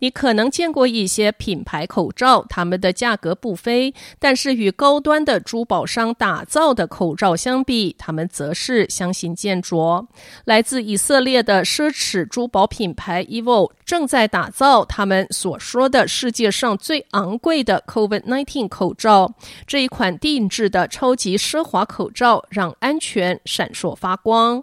你可能见过一些品牌口罩，它们的价格不菲，但是与高端的珠宝商打造的口罩相比，它们则是相形见絀。来自以色列的奢侈珠宝品牌 Evo 正在打造他们所说的世界上最昂贵的 COVID-19 口罩。这一款定制的超级奢华口罩让安全闪烁发光。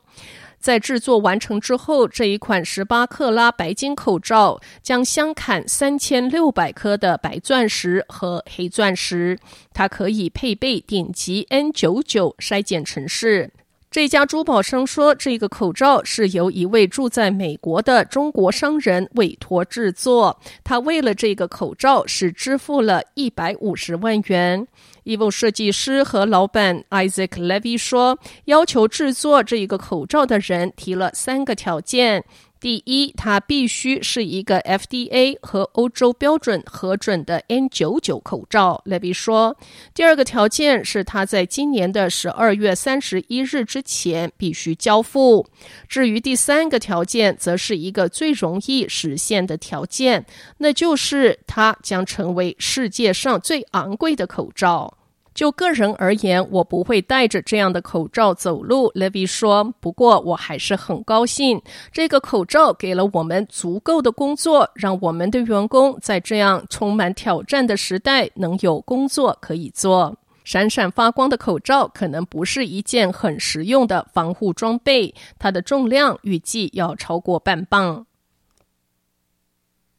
在制作完成之后，这一款十八克拉白金口罩将镶嵌三千六百颗的白钻石和黑钻石，它可以配备顶级 N 九九筛检程式。这家珠宝商说，这个口罩是由一位住在美国的中国商人委托制作，他为了这个口罩是支付了一百五十万元。Evo 设计师和老板 Isaac Levy 说：“要求制作这一个口罩的人提了三个条件。第一，它必须是一个 FDA 和欧洲标准核准的 N99 口罩。”Levy 说：“第二个条件是它在今年的十二月三十一日之前必须交付。至于第三个条件，则是一个最容易实现的条件，那就是它将成为世界上最昂贵的口罩。”就个人而言，我不会戴着这样的口罩走路，Levy 说。不过我还是很高兴，这个口罩给了我们足够的工作，让我们的员工在这样充满挑战的时代能有工作可以做。闪闪发光的口罩可能不是一件很实用的防护装备，它的重量预计要超过半磅。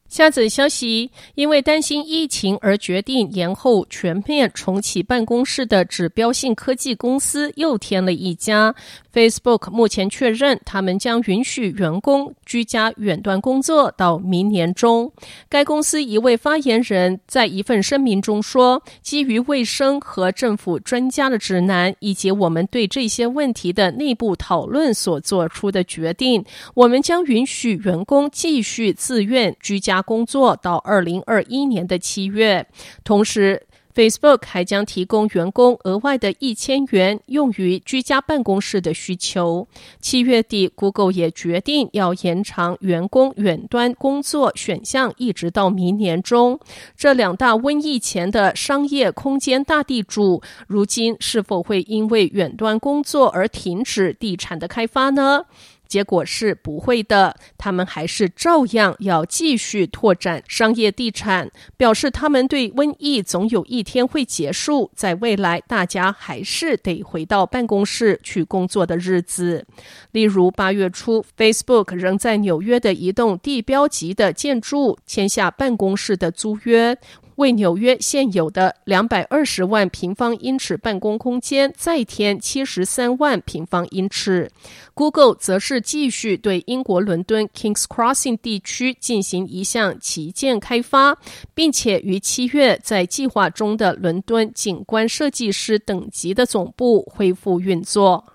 下则消息，因为担心疫情而决定延后全面重启办公室的指标性科技公司又添了一家。Facebook 目前确认，他们将允许员工居家远端工作到明年中。该公司一位发言人在一份声明中说：“基于卫生和政府专家的指南，以及我们对这些问题的内部讨论所做出的决定，我们将允许员工继续自愿居家。”工作到二零二一年的七月，同时，Facebook 还将提供员工额外的一千元用于居家办公室的需求。七月底，Google 也决定要延长员工远端工作选项，一直到明年中。这两大瘟疫前的商业空间大地主，如今是否会因为远端工作而停止地产的开发呢？结果是不会的，他们还是照样要继续拓展商业地产，表示他们对瘟疫总有一天会结束，在未来大家还是得回到办公室去工作的日子。例如八月初，Facebook 仍在纽约的一栋地标级的建筑签下办公室的租约。为纽约现有的两百二十万平方英尺办公空间再添七十三万平方英尺。Google 则是继续对英国伦敦 Kings Crossing 地区进行一项旗舰开发，并且于七月在计划中的伦敦景观设计师等级的总部恢复运作。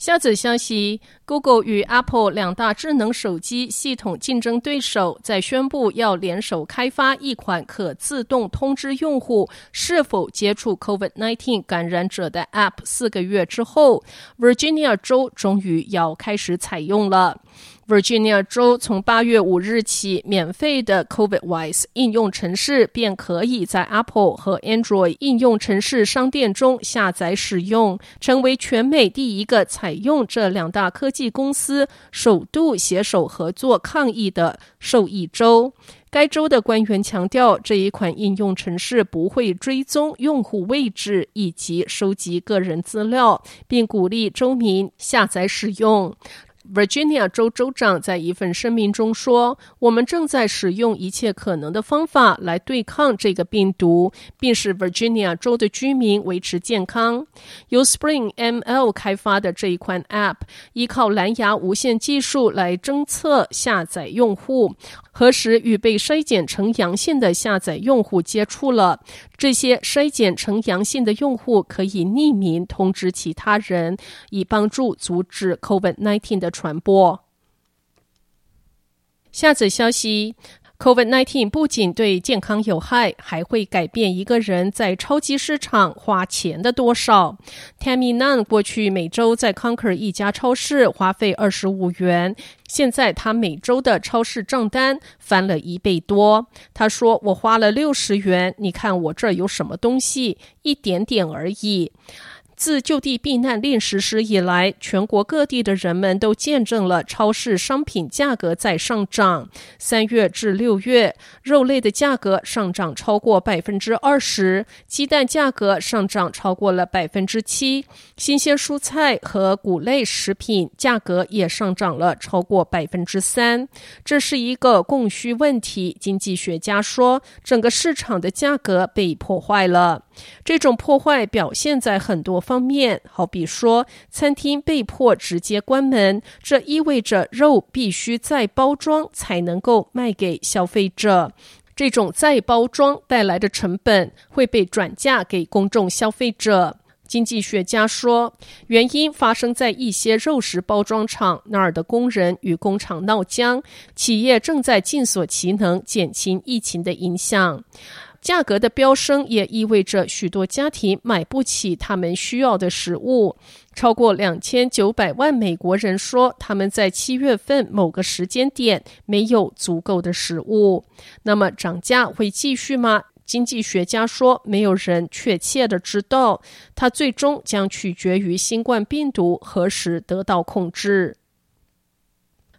下则消息：Google 与 Apple 两大智能手机系统竞争对手在宣布要联手开发一款可自动通知用户是否接触 COVID-19 感染者的 App 四个月之后，Virginia 州终于要开始采用了。Virginia 州从八月五日起，免费的 COVIDWise 应用程式便可以在 Apple 和 Android 应用程式商店中下载使用，成为全美第一个采用这两大科技公司首度携手合作抗疫的受益州。该州的官员强调，这一款应用程式不会追踪用户位置以及收集个人资料，并鼓励州民下载使用。Virginia 州州长在一份声明中说：“我们正在使用一切可能的方法来对抗这个病毒，并使 Virginia 州的居民维持健康。”由 Spring ML 开发的这一款 App 依靠蓝牙无线技术来侦测下载用户。何时与被筛检成阳性的下载用户接触了？这些筛检成阳性的用户可以匿名通知其他人，以帮助阻止 COVID-19 的传播。下则消息。COVID-19 不仅对健康有害，还会改变一个人在超级市场花钱的多少。Tammy Nun 过去每周在 Conker 一家超市花费二十五元，现在他每周的超市账单翻了一倍多。他说：“我花了六十元，你看我这儿有什么东西？一点点而已。”自就地避难令实施以来，全国各地的人们都见证了超市商品价格在上涨。三月至六月，肉类的价格上涨超过百分之二十，鸡蛋价格上涨超过了百分之七，新鲜蔬菜和谷类食品价格也上涨了超过百分之三。这是一个供需问题，经济学家说，整个市场的价格被破坏了。这种破坏表现在很多方面，好比说，餐厅被迫直接关门，这意味着肉必须再包装才能够卖给消费者。这种再包装带来的成本会被转嫁给公众消费者。经济学家说，原因发生在一些肉食包装厂那儿的工人与工厂闹僵，企业正在尽所其能减轻疫情的影响。价格的飙升也意味着许多家庭买不起他们需要的食物。超过两千九百万美国人说，他们在七月份某个时间点没有足够的食物。那么涨价会继续吗？经济学家说，没有人确切的知道，它最终将取决于新冠病毒何时得到控制。